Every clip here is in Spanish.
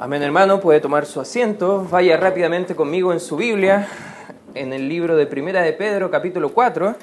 Amén, hermano, puede tomar su asiento. Vaya rápidamente conmigo en su Biblia, en el libro de Primera de Pedro, capítulo 4.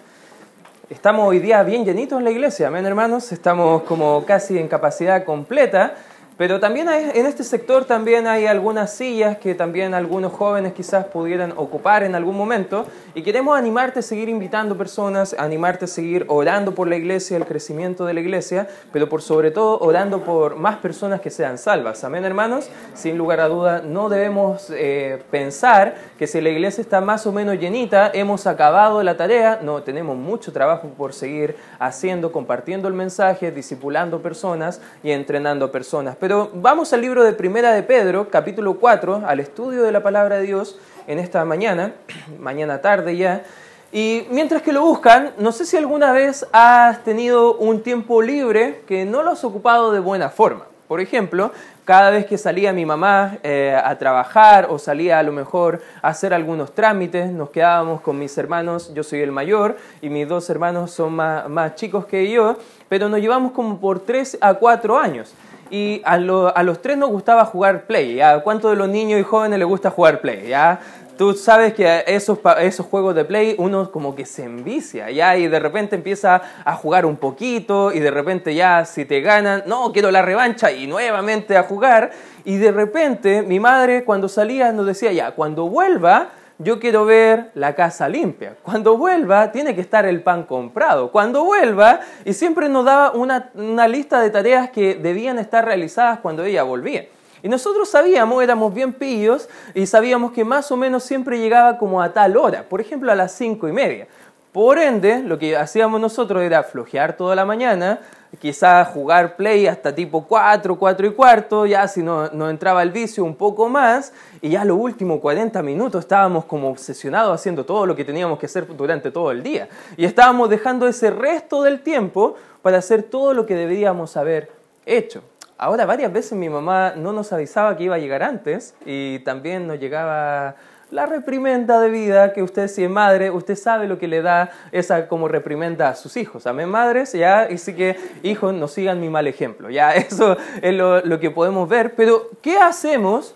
Estamos hoy día bien llenitos en la iglesia, amén, hermanos. Estamos como casi en capacidad completa. Pero también en este sector también hay algunas sillas que también algunos jóvenes quizás pudieran ocupar en algún momento y queremos animarte a seguir invitando personas, animarte a seguir orando por la iglesia, el crecimiento de la iglesia, pero por sobre todo orando por más personas que sean salvas. Amén, hermanos. Sin lugar a duda, no debemos eh, pensar que si la iglesia está más o menos llenita, hemos acabado la tarea. No, tenemos mucho trabajo por seguir haciendo, compartiendo el mensaje, discipulando personas y entrenando personas. Pero vamos al libro de Primera de Pedro, capítulo 4, al estudio de la palabra de Dios en esta mañana, mañana tarde ya. Y mientras que lo buscan, no sé si alguna vez has tenido un tiempo libre que no lo has ocupado de buena forma. Por ejemplo, cada vez que salía mi mamá eh, a trabajar o salía a lo mejor a hacer algunos trámites, nos quedábamos con mis hermanos, yo soy el mayor y mis dos hermanos son más, más chicos que yo, pero nos llevamos como por tres a cuatro años y a, los tres nos gustaba jugar Play. ¿A cuántos de los niños y jóvenes les gusta jugar Play? ¿ya? Tú sabes que esos, esos juegos de Play uno como que se envicia, ¿ya? Y de repente empieza a jugar un poquito y de repente ya si te ganan, no, quiero la revancha y nuevamente a jugar. Y de repente mi madre cuando salía nos decía, ya, cuando vuelva yo quiero ver la casa limpia. Cuando vuelva, tiene que estar el pan comprado. Cuando vuelva, y siempre nos daba una, lista de tareas que debían estar realizadas cuando ella volvía. Y nosotros sabíamos, éramos bien pillos, y sabíamos que más o menos siempre llegaba como a tal hora, por ejemplo a las cinco y media. Por ende, lo que hacíamos nosotros era flojear toda la mañana, quizás jugar play hasta tipo 4, 4 y cuarto, ya si no, nos entraba el vicio un poco más, y ya los últimos 40 minutos estábamos como obsesionados haciendo todo lo que teníamos que hacer durante todo el día. Y estábamos dejando ese resto del tiempo para hacer todo lo que deberíamos haber hecho. Ahora, varias veces mi mamá no nos avisaba que iba a llegar antes y también nos llegaba la reprimenda de vida, que usted si es madre, usted sabe lo que le da esa como reprimenda a sus hijos. Amén, madres, ya, y sí que hijos no sigan mi mal ejemplo, ya, eso es lo, lo que podemos ver, pero ¿qué hacemos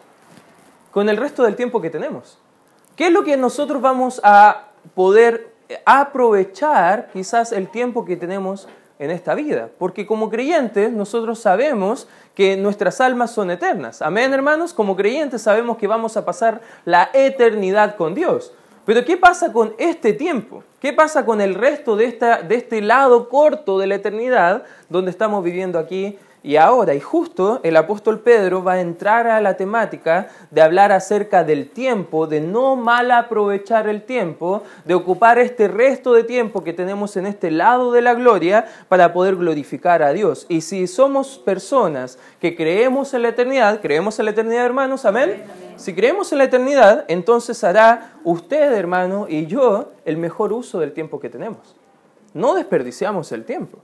con el resto del tiempo que tenemos? ¿Qué es lo que nosotros vamos a poder aprovechar quizás el tiempo que tenemos en esta vida. Porque como creyentes nosotros sabemos que nuestras almas son eternas. Amén, hermanos. Como creyentes sabemos que vamos a pasar la eternidad con Dios. Pero ¿qué pasa con este tiempo? ¿Qué pasa con el resto de, esta, de este lado corto de la eternidad donde estamos viviendo aquí y ahora, y justo el apóstol Pedro va a entrar a la temática de hablar acerca del tiempo, de no mal aprovechar el tiempo, de ocupar este resto de tiempo que tenemos en este lado de la gloria para poder glorificar a Dios. Y si somos personas que creemos en la eternidad, creemos en la eternidad, hermanos, amén. Si creemos en la eternidad, entonces hará usted, hermano, y yo el mejor uso del tiempo que tenemos. No desperdiciamos el tiempo,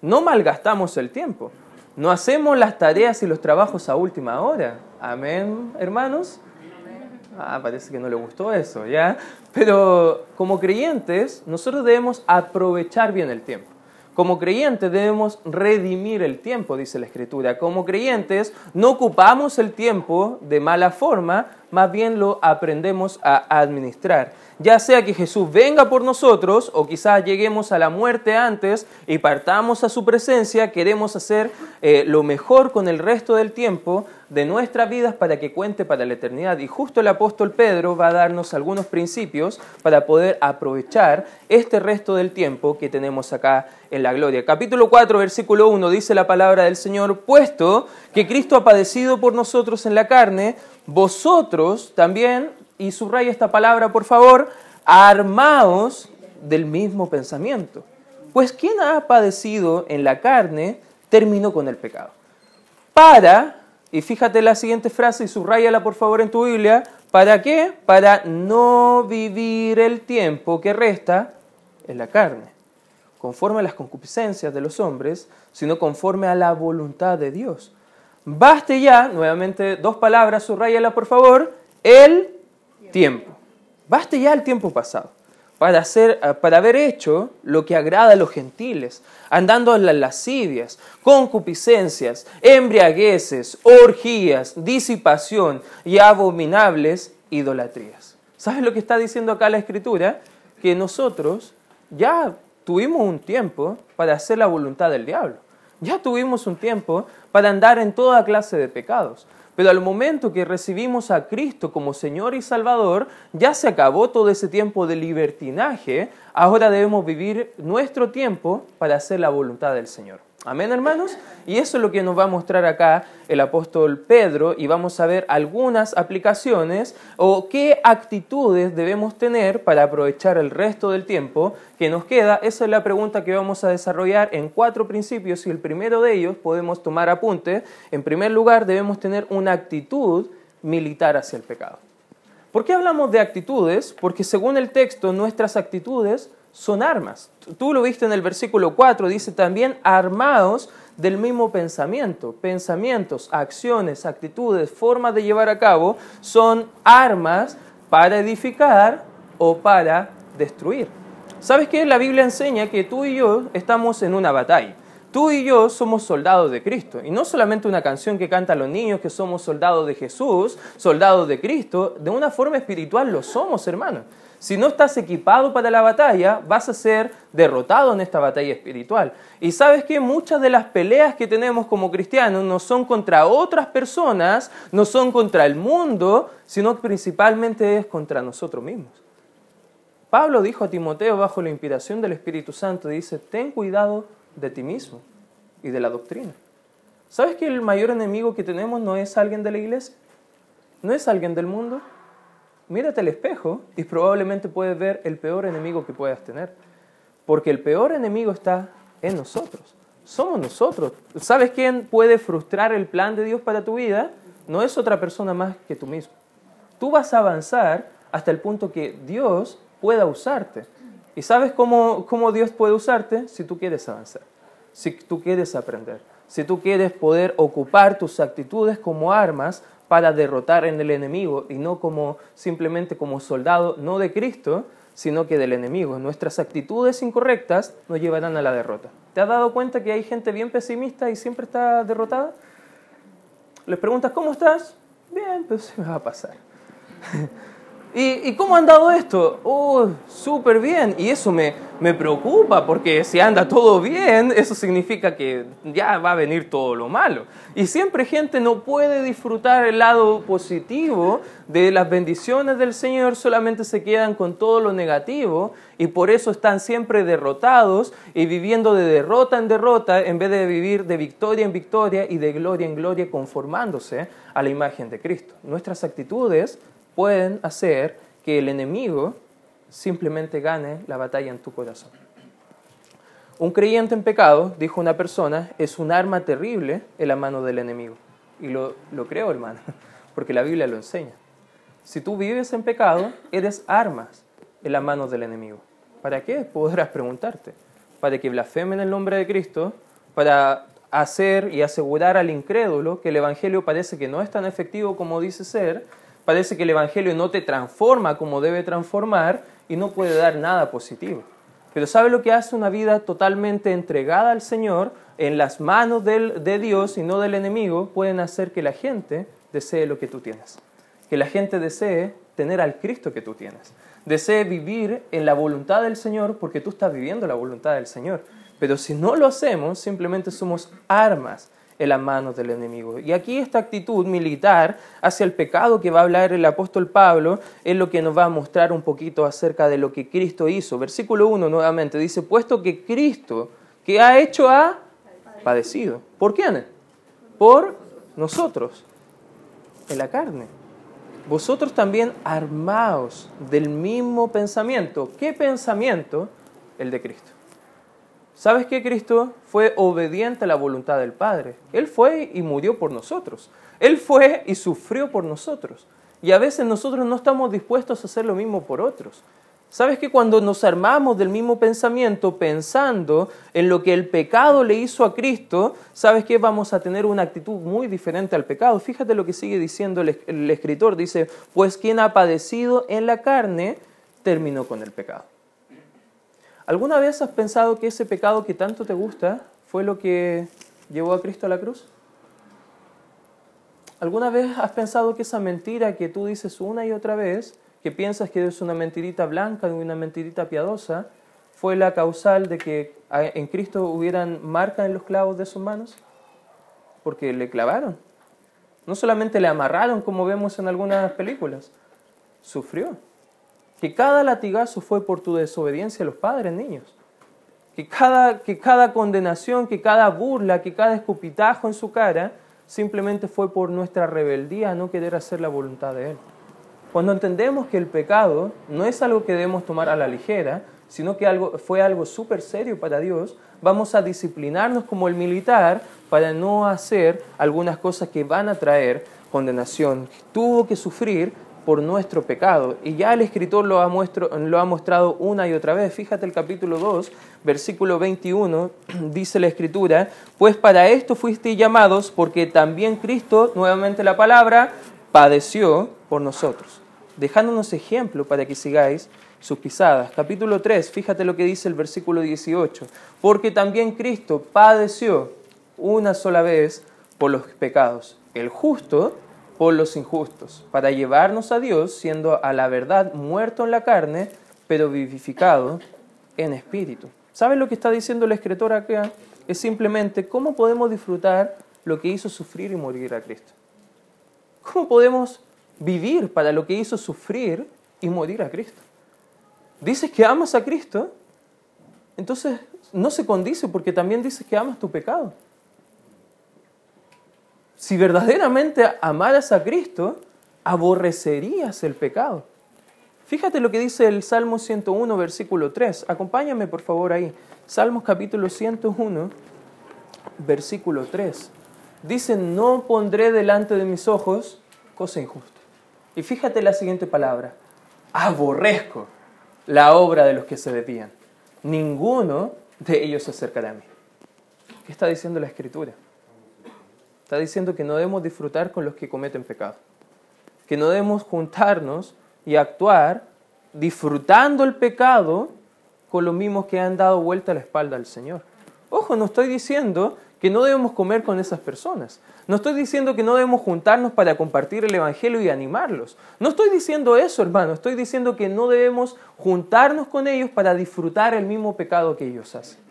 no malgastamos el tiempo. No hacemos las tareas y los trabajos a última hora. Amén, hermanos. Ah, parece que no le gustó eso, ¿ya? Pero como creyentes, nosotros debemos aprovechar bien el tiempo. Como creyentes debemos redimir el tiempo, dice la Escritura. Como creyentes no ocupamos el tiempo de mala forma, más bien lo aprendemos a administrar ya sea que Jesús venga por nosotros o quizás lleguemos a la muerte antes y partamos a su presencia, queremos hacer eh, lo mejor con el resto del tiempo de nuestras vidas para que cuente para la eternidad. Y justo el apóstol Pedro va a darnos algunos principios para poder aprovechar este resto del tiempo que tenemos acá en la gloria. Capítulo 4, versículo 1 dice la palabra del Señor, puesto que Cristo ha padecido por nosotros en la carne, vosotros también y subraya esta palabra por favor, armados del mismo pensamiento. Pues quien ha padecido en la carne terminó con el pecado. Para, y fíjate la siguiente frase y subrayala por favor en tu Biblia, ¿para qué? Para no vivir el tiempo que resta en la carne, conforme a las concupiscencias de los hombres, sino conforme a la voluntad de Dios. Baste ya, nuevamente dos palabras, subrayala por favor, el tiempo. Baste ya el tiempo pasado. para, hacer, para haber hecho lo que agrada a los gentiles, andando en las lascivias, concupiscencias, embriagueces, orgías, disipación y abominables idolatrías. ¿Sabes lo que está diciendo acá la Escritura? Que nosotros ya tuvimos un tiempo para hacer la voluntad del diablo. Ya tuvimos un tiempo para andar en toda clase de pecados. Pero al momento que recibimos a Cristo como Señor y Salvador, ya se acabó todo ese tiempo de libertinaje. Ahora debemos vivir nuestro tiempo para hacer la voluntad del Señor. Amén, hermanos. Y eso es lo que nos va a mostrar acá el apóstol Pedro y vamos a ver algunas aplicaciones o qué actitudes debemos tener para aprovechar el resto del tiempo que nos queda. Esa es la pregunta que vamos a desarrollar en cuatro principios y el primero de ellos podemos tomar apunte. En primer lugar, debemos tener una actitud militar hacia el pecado. ¿Por qué hablamos de actitudes? Porque según el texto, nuestras actitudes son armas. Tú lo viste en el versículo 4, dice también armados del mismo pensamiento. Pensamientos, acciones, actitudes, formas de llevar a cabo son armas para edificar o para destruir. ¿Sabes qué? La Biblia enseña que tú y yo estamos en una batalla. Tú y yo somos soldados de Cristo. Y no solamente una canción que cantan los niños que somos soldados de Jesús, soldados de Cristo. De una forma espiritual lo somos, hermanos. Si no estás equipado para la batalla, vas a ser derrotado en esta batalla espiritual. Y sabes que muchas de las peleas que tenemos como cristianos no son contra otras personas, no son contra el mundo, sino principalmente es contra nosotros mismos. Pablo dijo a Timoteo bajo la inspiración del Espíritu Santo, dice, ten cuidado de ti mismo y de la doctrina. ¿Sabes que el mayor enemigo que tenemos no es alguien de la iglesia? ¿No es alguien del mundo? mírate al espejo y probablemente puedes ver el peor enemigo que puedas tener. Porque el peor enemigo está en nosotros. Somos nosotros. ¿Sabes quién puede frustrar el plan de Dios para tu vida? No es otra persona más que tú mismo. Tú vas a avanzar hasta el punto que Dios pueda usarte. ¿Y sabes cómo, cómo Dios puede usarte? Si tú quieres avanzar, si tú quieres aprender, si tú quieres poder ocupar tus actitudes como armas para derrotar en el enemigo y no como simplemente como soldado, no de Cristo, sino que del enemigo. Nuestras actitudes incorrectas nos llevarán a la derrota. ¿Te has dado cuenta que hay gente bien pesimista y siempre está derrotada? Les preguntas, ¿cómo estás? Bien, pues se me va a pasar. ¿Y, cómo han dado esto? Oh, súper bien. Y eso me, me preocupa porque si anda todo bien, eso significa que ya va a venir todo lo malo. Y siempre gente no puede disfrutar el lado positivo de las bendiciones del Señor, solamente se quedan con todo lo negativo y por eso están siempre derrotados y viviendo de derrota en derrota en vez de vivir de victoria en victoria y de gloria en gloria conformándose a la imagen de Cristo. Nuestras actitudes pueden hacer que el enemigo simplemente gane la batalla en tu corazón. Un creyente en pecado, dijo una persona, es un arma terrible en la mano del enemigo. Y lo, lo creo, hermano, porque la Biblia lo enseña. Si tú vives en pecado, eres armas en la mano del enemigo. ¿Para qué? Podrás preguntarte. Para que blasfemen el nombre de Cristo, para hacer y asegurar al incrédulo que el Evangelio parece que no es tan efectivo como dice ser, parece que el Evangelio no te transforma como debe transformar y no puede dar nada positivo. Pero ¿sabe lo que hace una vida totalmente entregada al Señor, en las manos de Dios y no del enemigo? Pueden hacer que la gente desee lo que tú tienes. Que la gente desee tener al Cristo que tú tienes. Desee vivir en la voluntad del Señor porque tú estás viviendo la voluntad del Señor. Pero si no lo hacemos, simplemente somos armas en las manos del enemigo. Y aquí esta actitud militar hacia el pecado que va a hablar el apóstol Pablo es lo que nos va a mostrar un poquito acerca de lo que Cristo hizo. Versículo 1 nuevamente dice, puesto que Cristo, que ha hecho, ha padecido. ¿Por quién? Por nosotros, en la carne. Vosotros también armaos del mismo pensamiento. ¿Qué pensamiento? El de Cristo. ¿Sabes qué? Cristo fue obediente a la voluntad del Padre. Él fue y murió por nosotros. Él fue y sufrió por nosotros. Y a veces nosotros no estamos dispuestos a hacer lo mismo por otros. ¿Sabes que cuando nos armamos del mismo pensamiento pensando en lo que el pecado le hizo a Cristo, sabes que vamos a tener una actitud muy diferente al pecado? Fíjate lo que sigue diciendo el escritor. Dice, pues quien ha padecido en la carne terminó con el pecado. ¿Alguna vez has pensado que ese pecado que tanto te gusta fue lo que llevó a Cristo a la cruz? ¿Alguna vez has pensado que esa mentira que tú dices una y otra vez, que piensas que es una mentirita blanca una mentirita piadosa, fue la causal de que en Cristo hubieran marcas en los clavos de sus manos? Porque le clavaron. No solamente le amarraron como vemos en algunas películas, sufrió. Que cada latigazo fue por tu desobediencia a los padres, niños. Que cada, que cada condenación, que cada burla, que cada escupitajo en su cara simplemente fue por nuestra rebeldía a no querer hacer la voluntad de Él. Cuando entendemos que el pecado no es algo que debemos tomar a la ligera, sino que algo, fue algo súper serio para Dios, vamos a disciplinarnos como el militar para no hacer algunas cosas que van a traer condenación. Tuvo que sufrir por nuestro pecado. Y ya el escritor lo ha, lo ha mostrado una y otra vez. Fíjate el capítulo 2, versículo 21, dice la escritura, pues para esto fuisteis llamados, porque también Cristo, nuevamente la palabra, padeció por nosotros, dejándonos ejemplo para que sigáis sus pisadas. Capítulo 3, fíjate lo que dice el versículo 18, porque también Cristo padeció una sola vez por los pecados, el justo por los injustos, para llevarnos a Dios, siendo a la verdad muerto en la carne, pero vivificado en espíritu. ¿Sabes lo que está diciendo el escritor acá? Es simplemente cómo podemos disfrutar lo que hizo sufrir y morir a Cristo. ¿Cómo podemos vivir para lo que hizo sufrir y morir a Cristo? Dices que amas a Cristo, entonces no se condice porque también dices que amas tu pecado si verdaderamente amaras a Cristo, aborrecerías el pecado. Fíjate lo que dice el Salmo 101, versículo 3. Acompáñame por favor ahí. Salmos capítulo 101, versículo 3. Dice, no pondré delante de mis ojos cosa injusta. Y fíjate la siguiente palabra. Aborrezco la obra de los que se desvían. Ninguno de ellos se acercará a mí. ¿Qué está diciendo la escritura? Está diciendo que no debemos disfrutar con los que cometen pecado. Que no debemos juntarnos y actuar disfrutando el pecado con los mismos que han dado vuelta la espalda al Señor. Ojo, no estoy diciendo que no debemos comer con esas personas. No estoy diciendo que no debemos juntarnos para compartir el Evangelio y animarlos. No estoy diciendo eso, hermano. Estoy diciendo que no debemos juntarnos con ellos para disfrutar el mismo pecado que ellos hacen.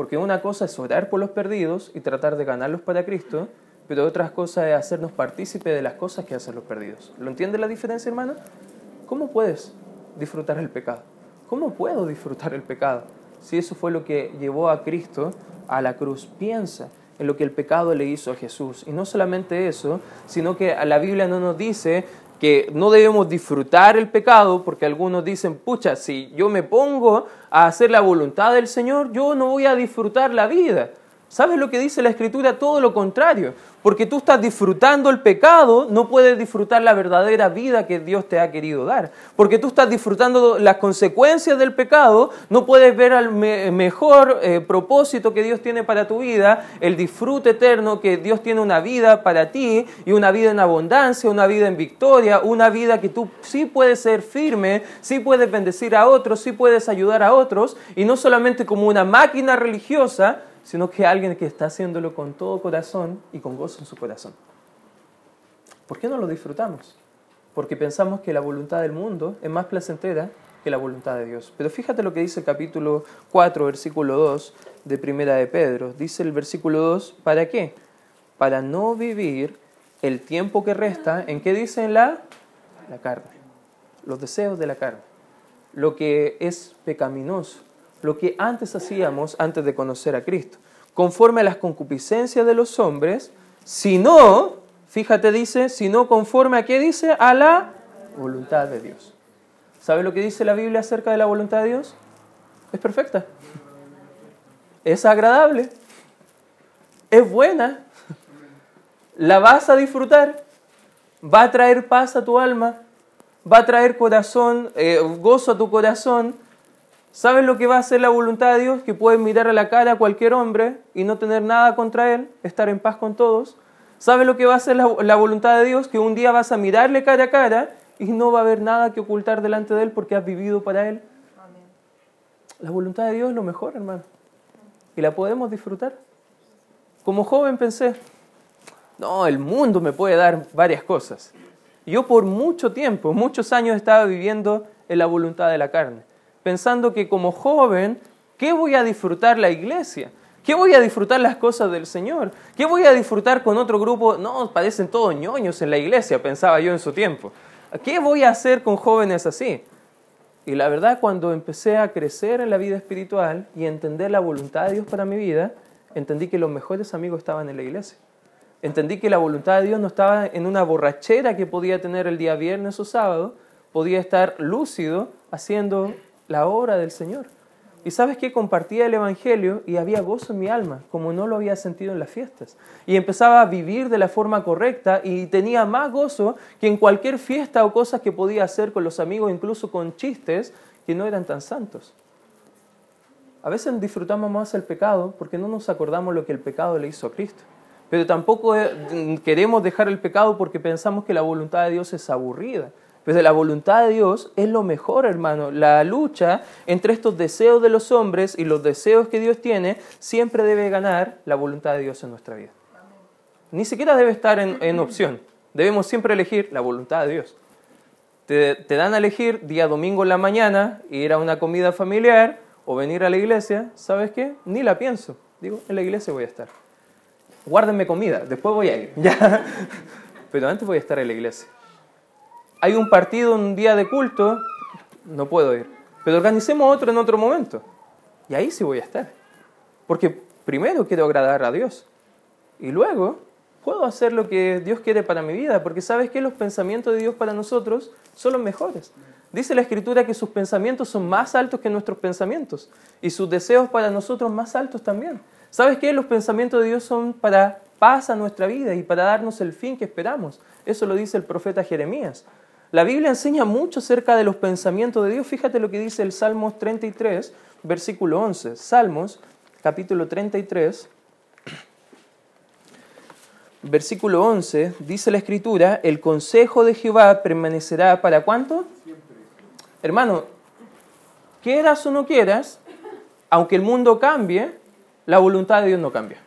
Porque una cosa es orar por los perdidos y tratar de ganarlos para Cristo, pero otra cosa es hacernos partícipe de las cosas que hacen los perdidos. ¿Lo entiende la diferencia, hermano? ¿Cómo puedes disfrutar el pecado? ¿Cómo puedo disfrutar el pecado? Si eso fue lo que llevó a Cristo a la cruz, piensa en lo que el pecado le hizo a Jesús. Y no solamente eso, sino que la Biblia no nos dice que no debemos disfrutar el pecado, porque algunos dicen, pucha, si yo me pongo a hacer la voluntad del Señor, yo no voy a disfrutar la vida. ¿Sabes lo que dice la Escritura? Todo lo contrario. Porque tú estás disfrutando el pecado, no puedes disfrutar la verdadera vida que Dios te ha querido dar. Porque tú estás disfrutando las consecuencias del pecado, no puedes ver el mejor eh, propósito que Dios tiene para tu vida, el disfrute eterno que Dios tiene una vida para ti y una vida en abundancia, una vida en victoria, una vida que tú sí puedes ser firme, sí puedes bendecir a otros, sí puedes ayudar a otros y no solamente como una máquina religiosa, sino que alguien que está haciéndolo con todo corazón y con gozo en su corazón. ¿Por qué no lo disfrutamos? Porque pensamos que la voluntad del mundo es más placentera que la voluntad de Dios. Pero fíjate lo que dice el capítulo 4, versículo 2 de Primera de Pedro. Dice el versículo 2, ¿para qué? Para no vivir el tiempo que resta, ¿en qué dice en la? La carne. Los deseos de la carne. Lo que es pecaminoso lo que antes hacíamos antes de conocer a Cristo, conforme a las concupiscencias de los hombres, sino, fíjate, dice, sino conforme a qué dice, a la voluntad de Dios. ¿Sabe lo que dice la Biblia acerca de la voluntad de Dios? Es perfecta. Es agradable. Es buena. La vas a disfrutar. Va a traer paz a tu alma. Va a traer corazón, eh, gozo a tu corazón ¿Sabes lo que va a hacer la voluntad de Dios? Que puedes mirar a la cara a cualquier hombre y no tener nada contra él, estar en paz con todos. ¿Sabes lo que va a hacer la, voluntad de Dios? Que un día vas a mirarle cara a cara y no va a haber nada que ocultar delante de él porque has vivido para él. La voluntad de Dios es lo mejor, hermano. Y la podemos disfrutar. Como joven pensé, no, el mundo me puede dar varias cosas. Yo por mucho tiempo, muchos años estaba viviendo en la voluntad de la carne, pensando que como joven, ¿qué voy a disfrutar la iglesia? ¿Qué voy a disfrutar las cosas del Señor? ¿Qué voy a disfrutar con otro grupo? No, parecen todos ñoños en la iglesia, pensaba yo en su tiempo. ¿Qué voy a hacer con jóvenes así? Y la verdad, cuando empecé a crecer en la vida espiritual y entender la voluntad de Dios para mi vida, entendí que los mejores amigos estaban en la iglesia. Entendí que la voluntad de Dios no estaba en una borrachera que podía tener el día viernes o sábado, podía estar lúcido haciendo la obra del Señor. Y sabes que compartía el Evangelio y había gozo en mi alma, como no lo había sentido en las fiestas. Y empezaba a vivir de la forma correcta y tenía más gozo que en cualquier fiesta o cosas que podía hacer con los amigos, incluso con chistes que no eran tan santos. A veces disfrutamos más el pecado porque no nos acordamos lo que el pecado le hizo a Cristo. Pero tampoco eh, queremos dejar el pecado porque pensamos que la voluntad de Dios es aburrida. Pues la voluntad de Dios es lo mejor, hermano. La lucha entre estos deseos de los hombres y los deseos que Dios tiene siempre debe ganar la voluntad de Dios en nuestra vida. Ni siquiera debe estar en, opción. Debemos siempre elegir la voluntad de Dios. Te, te, dan a elegir día domingo en la mañana, ir a una comida familiar o venir a la iglesia. ¿Sabes qué? Ni la pienso. Digo, en la iglesia voy a estar. Guárdenme comida, después voy a ir. ¿ya? Pero antes voy a estar en la iglesia hay un partido un día de culto, no puedo ir. Pero organicemos otro en otro momento. Y ahí sí voy a estar. Porque primero quiero agradar a Dios. Y luego puedo hacer lo que Dios quiere para mi vida. Porque sabes que los pensamientos de Dios para nosotros son los mejores. Dice la Escritura que sus pensamientos son más altos que nuestros pensamientos. Y sus deseos para nosotros más altos también. ¿Sabes qué? Los pensamientos de Dios son para paz a nuestra vida y para darnos el fin que esperamos. Eso lo dice el profeta Jeremías. La Biblia enseña mucho acerca de los pensamientos de Dios. Fíjate lo que dice el Salmos 33, versículo 11. Salmos, capítulo 33, versículo 11, dice la Escritura, el consejo de Jehová permanecerá para cuánto? Siempre. Hermano, quieras o no quieras, aunque el mundo cambie, la voluntad de Dios no cambia.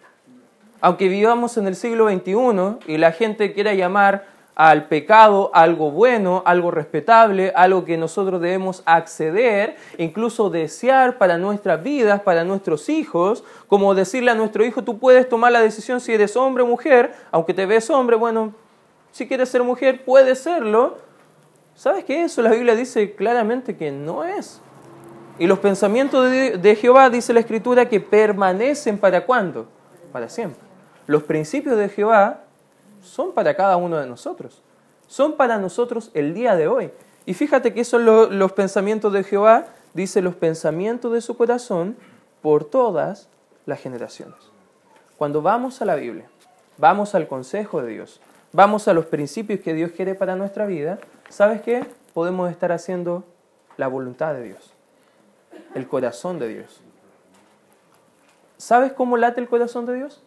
Aunque vivamos en el siglo XXI y la gente quiera llamar al pecado algo bueno, algo respetable, algo que nosotros debemos acceder, incluso desear para nuestras vidas, para nuestros hijos, como decirle a nuestro hijo, tú puedes tomar la decisión si eres hombre o mujer, aunque te ves hombre, bueno, si quieres ser mujer, puedes serlo. ¿Sabes qué? Eso la Biblia dice claramente que no es. Y los pensamientos de, Jehová, dice la Escritura, que permanecen para cuándo? Para siempre. Los principios de Jehová son para cada uno de nosotros. Son para nosotros el día de hoy. Y fíjate que son los pensamientos de Jehová, dice los pensamientos de su corazón por todas las generaciones. Cuando vamos a la Biblia, vamos al consejo de Dios, vamos a los principios que Dios quiere para nuestra vida, ¿sabes qué? Podemos estar haciendo la voluntad de Dios, el corazón de Dios. ¿Sabes cómo late el corazón de Dios?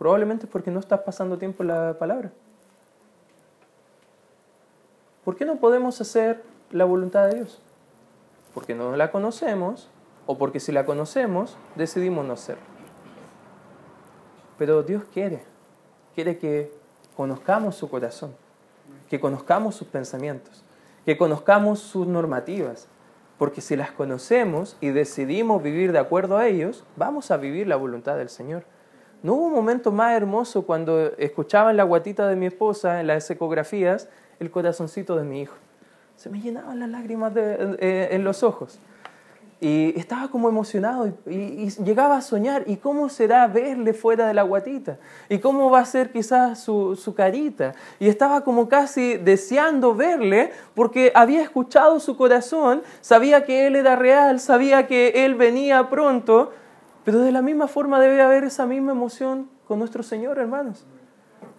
Probablemente es porque no estás pasando tiempo en la palabra. ¿Por qué no podemos hacer la voluntad de Dios? Porque no la conocemos o porque si la conocemos decidimos no hacerlo. Pero Dios quiere, quiere que conozcamos su corazón, que conozcamos sus pensamientos, que conozcamos sus normativas, porque si las conocemos y decidimos vivir de acuerdo a ellos, vamos a vivir la voluntad del Señor. No hubo un momento más hermoso cuando escuchaba en la guatita de mi esposa, en las ecografías, el corazoncito de mi hijo. Se me llenaban las lágrimas eh, en los ojos. Y estaba como emocionado y, llegaba a soñar, ¿y cómo será verle fuera de la guatita? ¿Y cómo va a ser quizás su, su carita? Y estaba como casi deseando verle porque había escuchado su corazón, sabía que él era real, sabía que él venía pronto pero de la misma forma debe haber esa misma emoción con nuestro Señor, hermanos.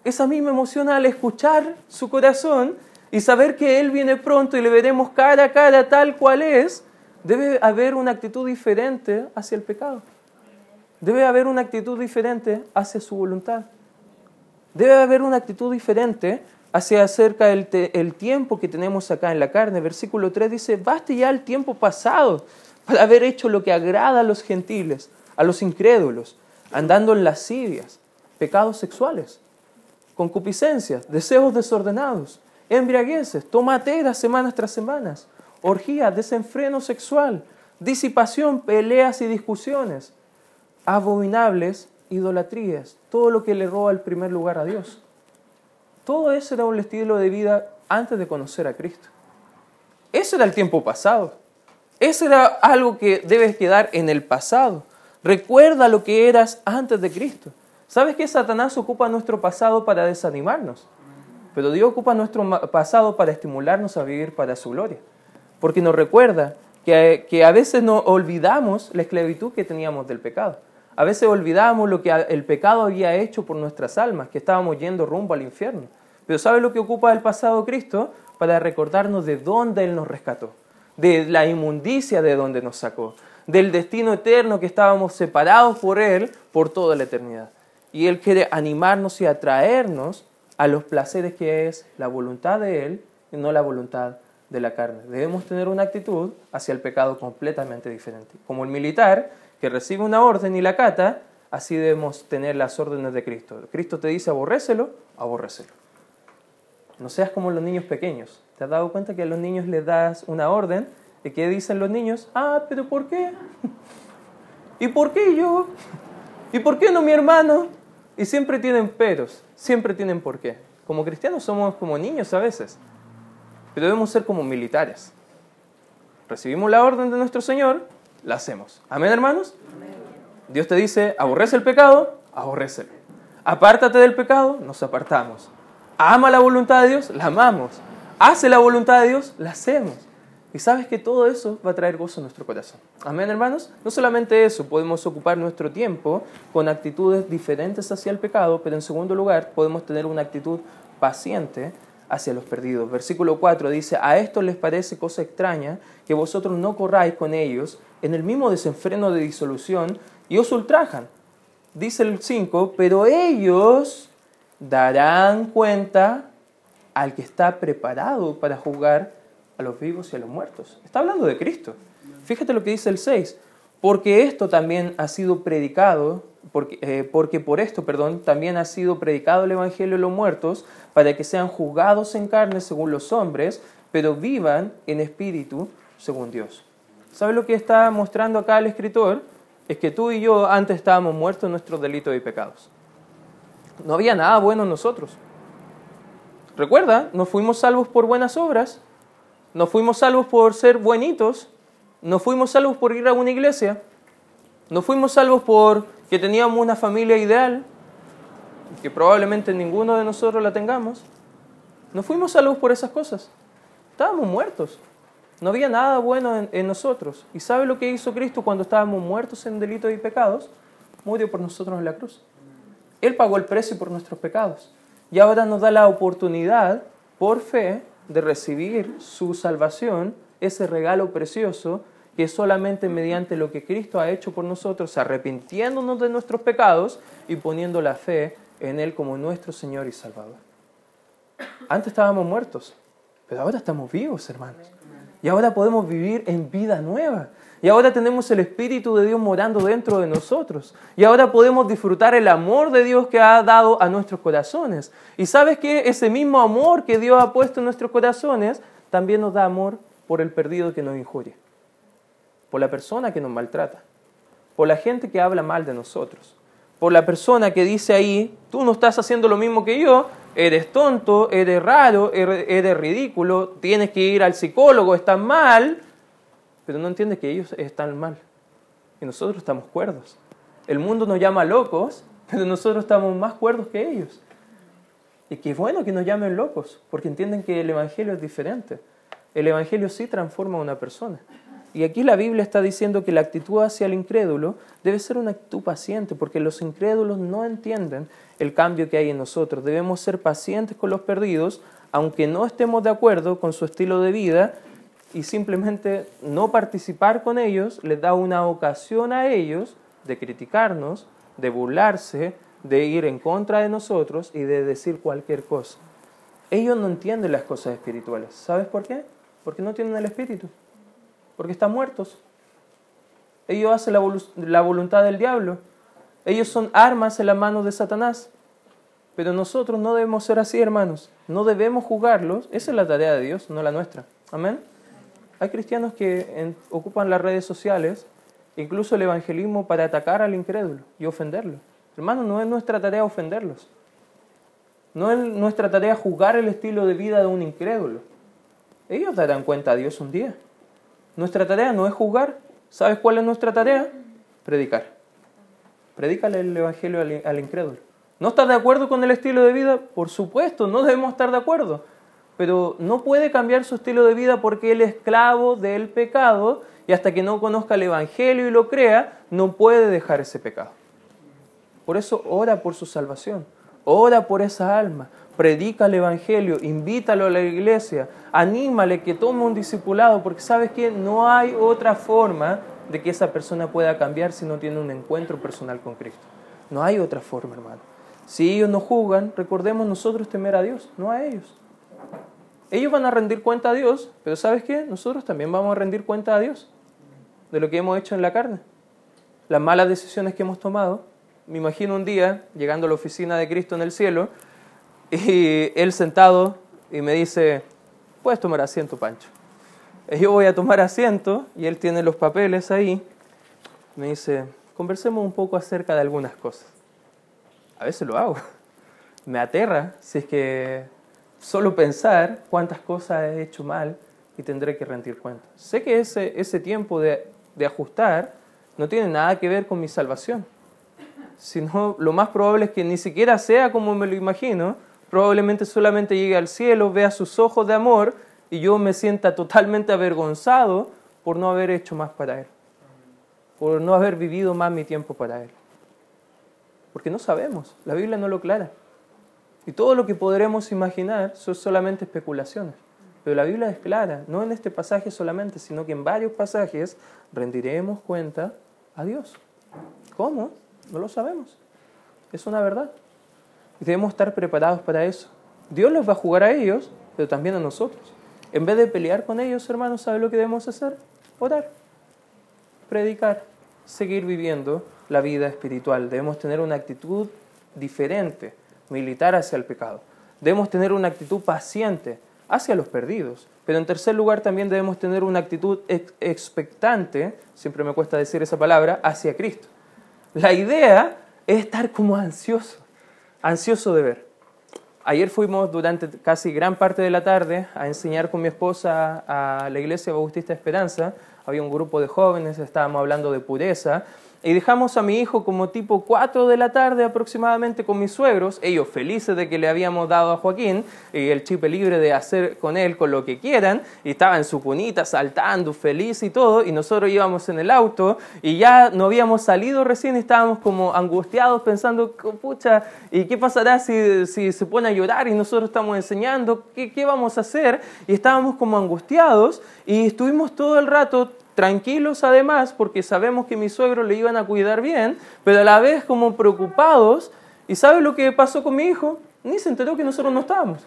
Esa misma emoción al escuchar su corazón y saber que Él viene pronto y le veremos cara a cara tal cual es, debe haber una actitud diferente hacia el pecado. Debe haber una actitud diferente hacia su voluntad. Debe haber una actitud diferente hacia acerca del el tiempo que tenemos acá en la carne. Versículo 3 dice, baste ya el tiempo pasado para haber hecho lo que agrada a los gentiles, a los incrédulos, andando en lascivias, pecados sexuales, concupiscencias, deseos desordenados, embriagueces, tomateras semanas tras semanas, orgías, desenfreno sexual, disipación, peleas y discusiones, abominables idolatrías, todo lo que le roba el primer lugar a Dios. Todo eso era un estilo de vida antes de conocer a Cristo. Ese era el tiempo pasado. Eso era algo que debes quedar en el pasado. Recuerda lo que eras antes de Cristo. ¿Sabes que Satanás ocupa nuestro pasado para desanimarnos? Pero Dios ocupa nuestro pasado para estimularnos a vivir para su gloria. Porque nos recuerda que, que a veces nos olvidamos la esclavitud que teníamos del pecado. A veces olvidamos lo que el pecado había hecho por nuestras almas, que estábamos yendo rumbo al infierno. Pero ¿sabe lo que ocupa el pasado Cristo? Para recordarnos de dónde Él nos rescató, de la inmundicia de donde nos sacó, del destino eterno que estábamos separados por Él por toda la eternidad. Y Él quiere animarnos y atraernos a los placeres que es la voluntad de Él y no la voluntad de la carne. Debemos tener una actitud hacia el pecado completamente diferente. Como el militar que recibe una orden y la cata, así debemos tener las órdenes de Cristo. Cristo te dice aborrécelo, aborrécelo. No seas como los niños pequeños. ¿Te has dado cuenta que a los niños les das una orden y que dicen los niños, ah, pero ¿por qué? ¿Y por qué yo? ¿Y por qué no mi hermano? Y siempre tienen peros, siempre tienen por qué. Como cristianos somos como niños a veces, pero debemos ser como militares. Recibimos la orden de nuestro Señor, la hacemos. Amén, hermanos. Dios te dice, aborrece el pecado, aborrécelo. Apártate del pecado, nos apartamos. Ama la voluntad de Dios, la amamos. Hace la voluntad de Dios, la hacemos. Y sabes que todo eso va a traer gozo a nuestro corazón. Amén, hermanos. No solamente eso, podemos ocupar nuestro tiempo con actitudes diferentes hacia el pecado, pero en segundo lugar, podemos tener una actitud paciente hacia los perdidos. Versículo 4 dice, a esto les parece cosa extraña que vosotros no corráis con ellos en el mismo desenfreno de disolución y os ultrajan. Dice el 5, pero ellos darán cuenta al que está preparado para juzgar a los vivos y a los muertos. Está hablando de Cristo. Fíjate lo que dice el 6, porque esto también ha sido predicado, porque, eh, porque por esto, perdón, también ha sido predicado el Evangelio de los muertos, para que sean juzgados en carne según los hombres, pero vivan en espíritu según Dios. ¿Sabe lo que está mostrando acá el escritor? Es que tú y yo antes estábamos muertos en nuestros delitos y pecados. No había nada bueno en nosotros. Recuerda, no fuimos salvos por buenas obras, no fuimos salvos por ser buenitos, no fuimos salvos por ir a una iglesia, no fuimos salvos por que teníamos una familia ideal, que probablemente ninguno de nosotros la tengamos. No fuimos salvos por esas cosas. Estábamos muertos. No había nada bueno en, nosotros. ¿Y sabe lo que hizo Cristo cuando estábamos muertos en delitos y pecados? Murió por nosotros en la cruz. Él pagó el precio por nuestros pecados. Y ahora nos da la oportunidad, por fe, de recibir su salvación, ese regalo precioso que solamente mediante lo que Cristo ha hecho por nosotros, arrepintiéndonos de nuestros pecados y poniendo la fe en Él como nuestro Señor y Salvador. Antes estábamos muertos, pero ahora estamos vivos, hermanos. Y ahora podemos vivir en vida nueva. Y ahora tenemos el Espíritu de Dios morando dentro de nosotros. Y ahora podemos disfrutar el amor de Dios que ha dado a nuestros corazones. Y sabes que ese mismo amor que Dios ha puesto en nuestros corazones también nos da amor por el perdido que nos injuria, por la persona que nos maltrata, por la gente que habla mal de nosotros, por la persona que dice ahí, tú no estás haciendo lo mismo que yo, eres tonto, eres raro, eres, ridículo, tienes que ir al psicólogo, estás mal, pero no entiendes que ellos están mal y nosotros estamos cuerdos. El mundo nos llama locos, pero nosotros estamos más cuerdos que ellos. Y qué bueno que nos llamen locos, porque entienden que el Evangelio es diferente. El Evangelio sí transforma a una persona. Y aquí la Biblia está diciendo que la actitud hacia el incrédulo debe ser una actitud paciente, porque los incrédulos no entienden el cambio que hay en nosotros. Debemos ser pacientes con los perdidos, aunque no estemos de acuerdo con su estilo de vida, y simplemente no participar con ellos les da una ocasión a ellos de criticarnos, de burlarse, de ir en contra de nosotros y de decir cualquier cosa. ellos no entienden las cosas espirituales. ¿Sabes por qué? Porque no tienen el espíritu. Porque están muertos. Ellos hacen la, voluntad del diablo. Ellos son armas en las manos de Satanás. Pero nosotros no debemos ser así, hermanos. No debemos jugarlos. Esa es la tarea de Dios, no la nuestra. Amén. Hay cristianos que ocupan las redes sociales, incluso el evangelismo, para atacar al incrédulo y ofenderlo. Hermanos, no es nuestra tarea ofenderlos. No es nuestra tarea juzgar el estilo de vida de un incrédulo. Ellos darán cuenta a Dios un día. Nuestra tarea no es juzgar. ¿Sabes cuál es nuestra tarea? Predicar. Predícale el Evangelio al, incrédulo. ¿No estás de acuerdo con el estilo de vida? Por supuesto, no debemos estar de acuerdo. Pero no puede cambiar su estilo de vida porque él es esclavo del pecado y hasta que no conozca el Evangelio y lo crea, no puede dejar ese pecado. Por eso ora por su salvación. Ora por esa alma, predica el Evangelio, invítalo a la iglesia, anímale que tome un discipulado, porque sabes que no hay otra forma de que esa persona pueda cambiar si no tiene un encuentro personal con Cristo. No hay otra forma, hermano. Si ellos no juzgan, recordemos nosotros temer a Dios, no a ellos. Ellos van a rendir cuenta a Dios, pero ¿sabes qué? Nosotros también vamos a rendir cuenta a Dios de lo que hemos hecho en la carne, las malas decisiones que hemos tomado, me imagino un día llegando a la oficina de Cristo en el cielo y él sentado y me dice, puedes tomar asiento, Pancho. Yo voy a tomar asiento y él tiene los papeles ahí. Me dice, conversemos un poco acerca de algunas cosas. A veces lo hago. Me aterra si es que solo pensar cuántas cosas he hecho mal y tendré que rendir cuenta. Sé que ese, ese tiempo de, de ajustar no tiene nada que ver con mi salvación sino lo más probable es que ni siquiera sea como me lo imagino, probablemente solamente llegue al cielo, vea sus ojos de amor y yo me sienta totalmente avergonzado por no haber hecho más para Él, por no haber vivido más mi tiempo para Él. Porque no sabemos, la Biblia no lo aclara. Y todo lo que podremos imaginar son solamente especulaciones. Pero la Biblia es clara, no en este pasaje solamente, sino que en varios pasajes rendiremos cuenta a Dios. ¿Cómo? No lo sabemos. Es una verdad. Y debemos estar preparados para eso. Dios los va a jugar a ellos, pero también a nosotros. En vez de pelear con ellos, hermanos, ¿sabe lo que debemos hacer? Orar, predicar, seguir viviendo la vida espiritual. Debemos tener una actitud diferente, militar hacia el pecado. Debemos tener una actitud paciente hacia los perdidos. Pero en tercer lugar también debemos tener una actitud expectante, siempre me cuesta decir esa palabra, hacia Cristo. La idea es estar como ansioso, ansioso de ver. Ayer fuimos durante casi gran parte de la tarde a enseñar con mi esposa a la iglesia Bautista Esperanza. Había un grupo de jóvenes, estábamos hablando de pureza y dejamos a mi hijo como tipo 4 de la tarde aproximadamente con mis suegros, ellos felices de que le habíamos dado a Joaquín y el chip libre de hacer con él con lo que quieran, y estaba en su cunita saltando feliz y todo, y nosotros íbamos en el auto y ya no habíamos salido recién, estábamos como angustiados pensando, pucha, ¿y qué pasará si, si se pone a llorar y nosotros estamos enseñando? ¿Qué, ¿Qué vamos a hacer? Y estábamos como angustiados y estuvimos todo el rato tranquilos además porque sabemos que mis suegros le iban a cuidar bien, pero a la vez como preocupados. ¿Y sabe lo que pasó con mi hijo? Ni se enteró que nosotros no estábamos.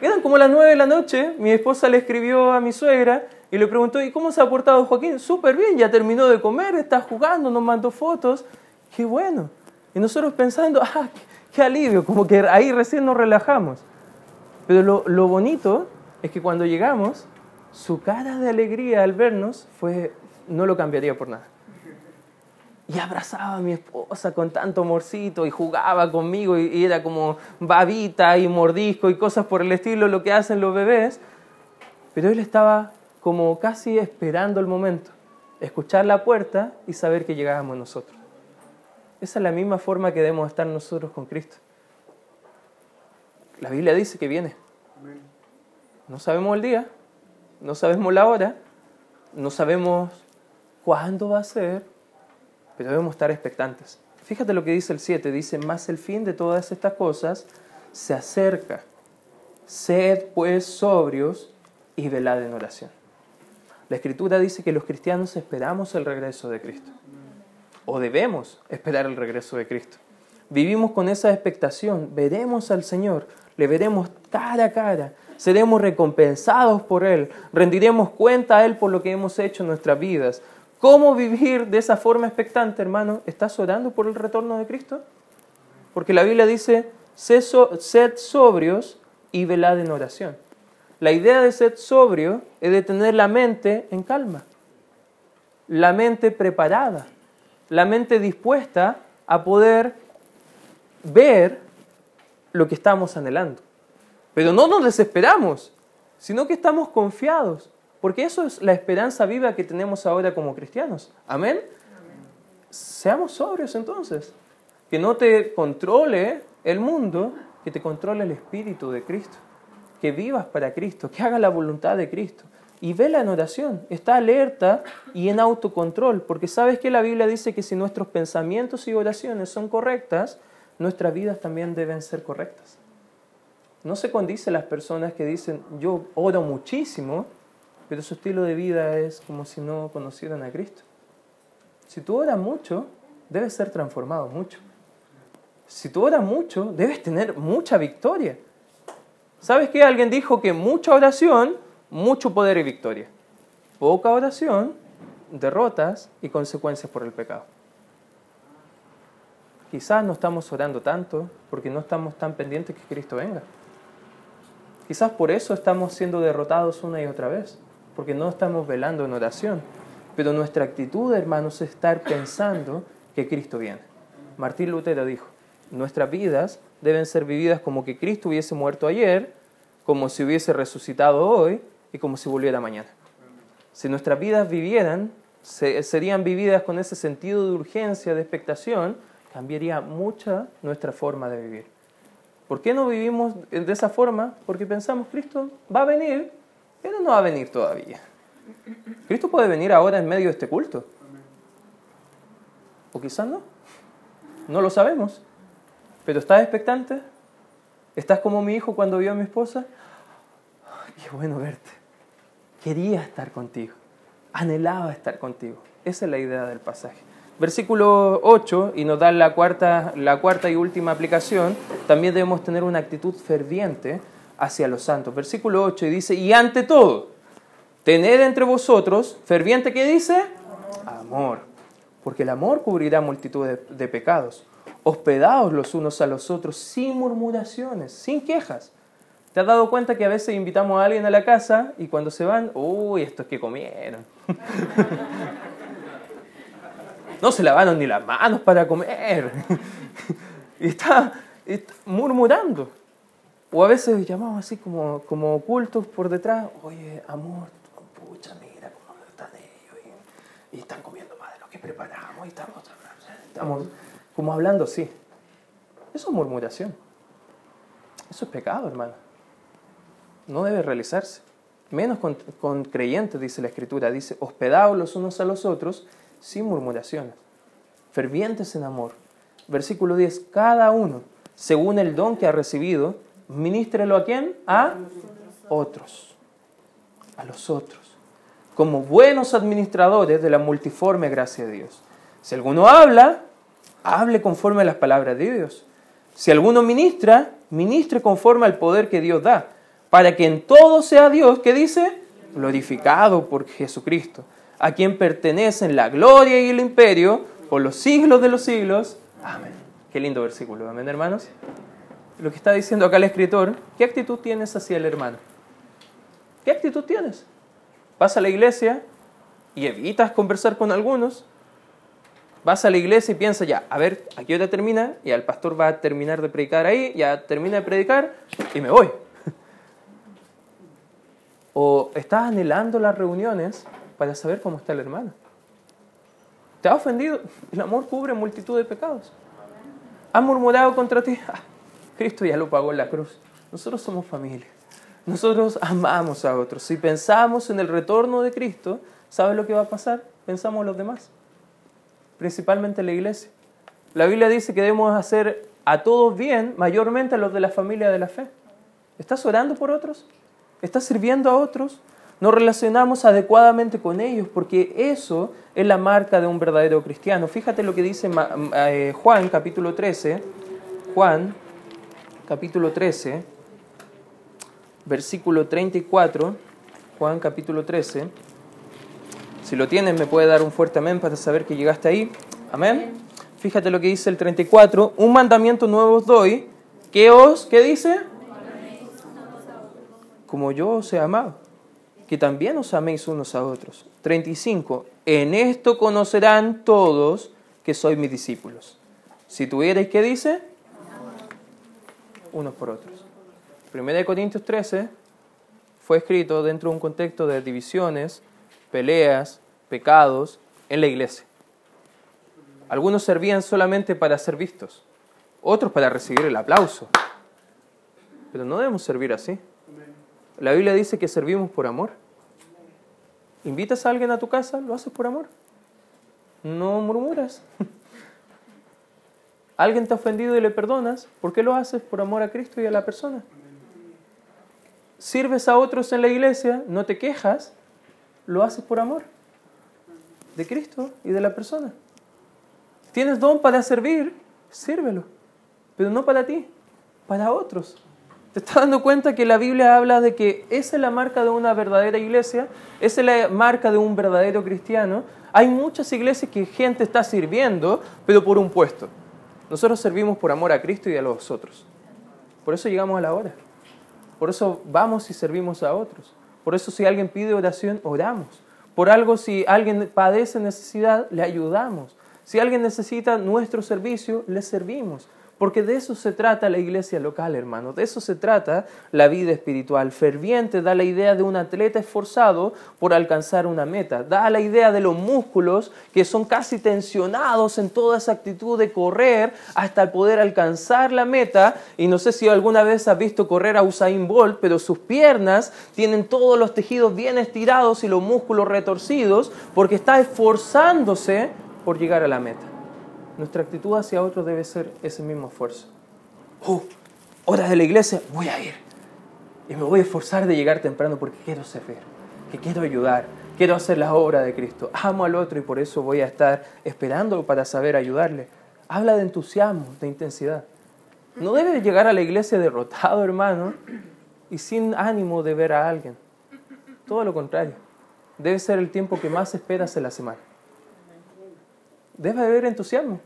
Eran como las nueve de la noche, mi esposa le escribió a mi suegra y le preguntó, ¿y cómo se ha portado Joaquín? Súper bien, ya terminó de comer, está jugando, nos mandó fotos. Qué bueno. Y nosotros pensando, ah, qué, alivio, como que ahí recién nos relajamos. Pero lo, lo bonito es que cuando llegamos, su cara de alegría al vernos fue, no lo cambiaría por nada. Y abrazaba a mi esposa con tanto amorcito y jugaba conmigo y, era como babita y mordisco y cosas por el estilo, lo que hacen los bebés. Pero él estaba como casi esperando el momento, escuchar la puerta y saber que llegábamos nosotros. Esa es la misma forma que debemos estar nosotros con Cristo. La Biblia dice que viene. No sabemos el día, no sabemos la hora, no sabemos cuándo va a ser, pero debemos estar expectantes. Fíjate lo que dice el 7, dice, más el fin de todas estas cosas se acerca. Sed pues sobrios y velad en oración. La escritura dice que los cristianos esperamos el regreso de Cristo. O debemos esperar el regreso de Cristo. vivimos con esa expectación, veremos al Señor, le veremos cara a cara, seremos recompensados por Él, rendiremos cuenta a Él por lo que hemos hecho en nuestras vidas. ¿Cómo vivir de esa forma expectante, hermano? ¿Estás orando por el retorno de Cristo? Porque la Biblia dice, sed sobrios y velad en oración. La idea de ser sobrio es de tener la mente en calma, la mente preparada, la mente dispuesta a poder ver lo que estamos anhelando. Pero no nos desesperamos, sino que estamos confiados, porque eso es la esperanza viva que tenemos ahora como cristianos. Amén. Seamos sobrios entonces, que no te controle el mundo, que te controle el Espíritu de Cristo, que vivas para Cristo, que haga la voluntad de Cristo. Y vela en oración, está alerta y en autocontrol, porque sabes que la Biblia dice que si nuestros pensamientos y oraciones son correctas, nuestras vidas también deben ser correctas. No se condice las personas que dicen, yo oro muchísimo, pero su estilo de vida es como si no conocieran a Cristo. Si tú oras mucho, debes ser transformado mucho. Si tú oras mucho, debes tener mucha victoria. ¿Sabes qué? Alguien dijo que mucha oración, mucho poder y victoria. Poca oración, derrotas y consecuencias por el pecado. Quizás no estamos orando tanto porque no estamos tan pendientes que Cristo venga. Quizás por eso estamos siendo derrotados una y otra vez, porque no estamos velando en oración. Pero nuestra actitud, hermanos, es estar pensando que Cristo viene. Martín Lutero dijo, nuestras vidas deben ser vividas como que Cristo hubiese muerto ayer, como si hubiese resucitado hoy y como si volviera mañana. Si nuestras vidas vivieran, serían vividas con ese sentido de urgencia, de expectación, cambiaría mucha nuestra forma de vivir. ¿Por qué no vivimos de esa forma? Porque pensamos, Cristo va a venir, pero no va a venir todavía. Cristo puede venir ahora en medio de este culto. O quizás no. No lo sabemos. Pero ¿estás expectante? ¿Estás como mi hijo cuando vio a mi esposa? qué bueno verte. Quería estar contigo. Anhelaba estar contigo. Esa es la idea del pasaje. Versículo 8, y nos da la cuarta, la cuarta y última aplicación, también debemos tener una actitud ferviente hacia los santos. Versículo 8 y dice, y ante todo, tened entre vosotros, ferviente que dice, amor, porque el amor cubrirá multitud de, pecados. Hospedaos los unos a los otros sin murmuraciones, sin quejas. ¿Te has dado cuenta que a veces invitamos a alguien a la casa y cuando se van, uy, estos que comieron? no se lavaron ni las manos para comer. y está, murmurando. O a veces llamamos así como, como ocultos por detrás, oye, amor, pucha, mira cómo están ellos. Y, están comiendo más de lo que preparamos. Y estamos, estamos como hablando así. Eso es murmuración. Eso es pecado, hermano. No debe realizarse. Menos con, con creyentes, dice la Escritura. Dice, hospedaos los unos a los otros sin murmuraciones, fervientes en amor. Versículo 10, cada uno, según el don que ha recibido, ministrelo a quién? A otros, a los otros, como buenos administradores de la multiforme gracia de Dios. Si alguno habla, hable conforme a las palabras de Dios. Si alguno ministra, ministre conforme al poder que Dios da, para que en todo sea Dios, que dice, glorificado por Jesucristo a quien pertenecen la gloria y el imperio por los siglos de los siglos. Amén. Qué lindo versículo, amén, hermanos. Lo que está diciendo acá el escritor, ¿qué actitud tienes hacia el hermano? ¿Qué actitud tienes? Vas a la iglesia y evitas conversar con algunos. Vas a la iglesia y piensas ya, a ver, ¿a qué hora termina? Y el pastor va a terminar de predicar ahí, ya termina de predicar y me voy. o estás anhelando las reuniones para saber cómo está el hermano. ¿Te ha ofendido? El amor cubre multitud de pecados. ¿Ha murmurado contra ti? Ah, Cristo ya lo pagó en la cruz. Nosotros somos familia. Nosotros amamos a otros. Si pensamos en el retorno de Cristo, ¿sabes lo que va a pasar? Pensamos en los demás, principalmente en la iglesia. La Biblia dice que debemos hacer a todos bien, mayormente a los de la familia de la fe. ¿Estás orando por otros? ¿Estás sirviendo a otros? Nos relacionamos adecuadamente con ellos, porque eso es la marca de un verdadero cristiano. Fíjate lo que dice eh, Juan capítulo 13, Juan, capítulo 13, versículo 34. Juan, capítulo 13. Si lo tienes, me puede dar un fuerte amén para saber que llegaste ahí. Amén. Fíjate lo que dice el 34. Un mandamiento nuevo os doy. ¿Qué os? ¿Qué dice? Como yo os he amado. Que también os améis unos a otros. 35. En esto conocerán todos que sois mis discípulos. Si tuvierais, ¿qué dice? Unos por otros. 1 Corintios 13 fue escrito dentro de un contexto de divisiones, peleas, pecados en la iglesia. Algunos servían solamente para ser vistos, otros para recibir el aplauso. Pero no debemos servir así. La Biblia dice que servimos por amor. Invitas a alguien a tu casa, lo haces por amor. No murmuras. Alguien te ha ofendido y le perdonas. ¿Por qué lo haces? Por amor a Cristo y a la persona. Sirves a otros en la iglesia, no te quejas, lo haces por amor de Cristo y de la persona. Tienes don para servir, sírvelo, pero no para ti, para otros. ¿Te estás dando cuenta que la Biblia habla de que esa es la marca de una verdadera iglesia? Esa es la marca de un verdadero cristiano. Hay muchas iglesias que gente está sirviendo, pero por un puesto. Nosotros servimos por amor a Cristo y a los otros. Por eso llegamos a la hora. Por eso vamos y servimos a otros. Por eso si alguien pide oración, oramos. Por algo, si alguien padece necesidad, le ayudamos. Si alguien necesita nuestro servicio, le servimos. Porque de eso se trata la iglesia local, hermano. De eso se trata la vida espiritual. Ferviente da la idea de un atleta esforzado por alcanzar una meta. Da la idea de los músculos que son casi tensionados en toda esa actitud de correr hasta poder alcanzar la meta. Y no sé si alguna vez has visto correr a Usain Bolt, pero sus piernas tienen todos los tejidos bien estirados y los músculos retorcidos porque está esforzándose por llegar a la meta nuestra actitud hacia otros debe ser ese mismo esfuerzo. Oh, horas de la iglesia, voy a ir. Y me voy a esforzar de llegar temprano porque quiero servir, que quiero ayudar, quiero hacer la obra de Cristo. Amo al otro y por eso voy a estar esperando para saber ayudarle. Habla de entusiasmo, de intensidad. No debes llegar a la iglesia derrotado, hermano, y sin ánimo de ver a alguien. Todo lo contrario. Debe ser el tiempo que más esperas en la semana debe haber entusiasmo.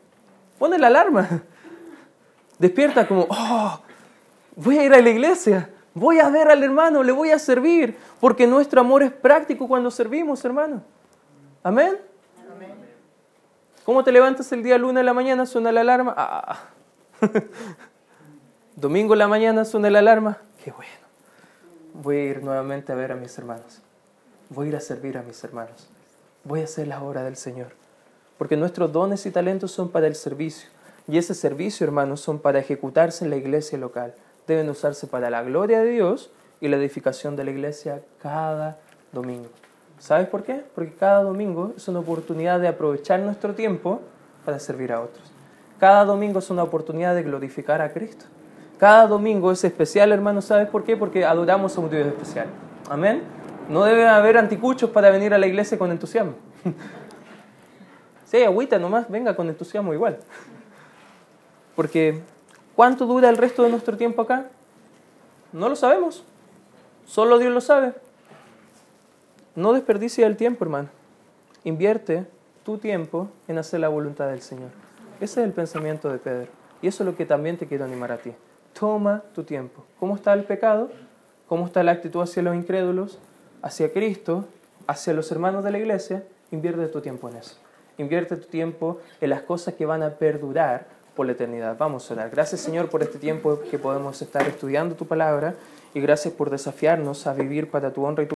Pone la alarma. Despierta como, oh, voy a ir a la iglesia, voy a ver al hermano, le voy a servir, porque nuestro amor es práctico cuando servimos, hermano. Amén. ¿Cómo te levantas el día lunes de la mañana? Suena la alarma. Ah. Domingo en la mañana suena la alarma. Qué bueno. Voy a ir nuevamente a ver a mis hermanos. Voy a ir a servir a mis hermanos. Voy a hacer la obra del Señor porque nuestros dones y talentos son para el servicio. Y ese servicio, hermanos, son para ejecutarse en la iglesia local. Deben usarse para la gloria de Dios y la edificación de la iglesia cada domingo. ¿Sabes por qué? Porque cada domingo es una oportunidad de aprovechar nuestro tiempo para servir a otros. Cada domingo es una oportunidad de glorificar a Cristo. Cada domingo es especial, hermanos. ¿Sabes por qué? Porque adoramos a un Dios especial. Amén. No debe haber anticuchos para venir a la iglesia con entusiasmo. Si agüita nomás, venga con entusiasmo igual. Porque, ¿cuánto dura el resto de nuestro tiempo acá? No lo sabemos. Solo Dios lo sabe. No desperdicie el tiempo, hermano. Invierte tu tiempo en hacer la voluntad del Señor. Ese es el pensamiento de Pedro. Y eso es lo que también te quiero animar a ti. Toma tu tiempo. ¿Cómo está el pecado? ¿Cómo está la actitud hacia los incrédulos? Hacia Cristo, hacia los hermanos de la iglesia. Invierte tu tiempo en eso. Invierte tu tiempo en las cosas que van a perdurar por la eternidad. Vamos a orar. Gracias Señor por este tiempo que podemos estar estudiando tu palabra y gracias por desafiarnos a vivir para tu honra y tu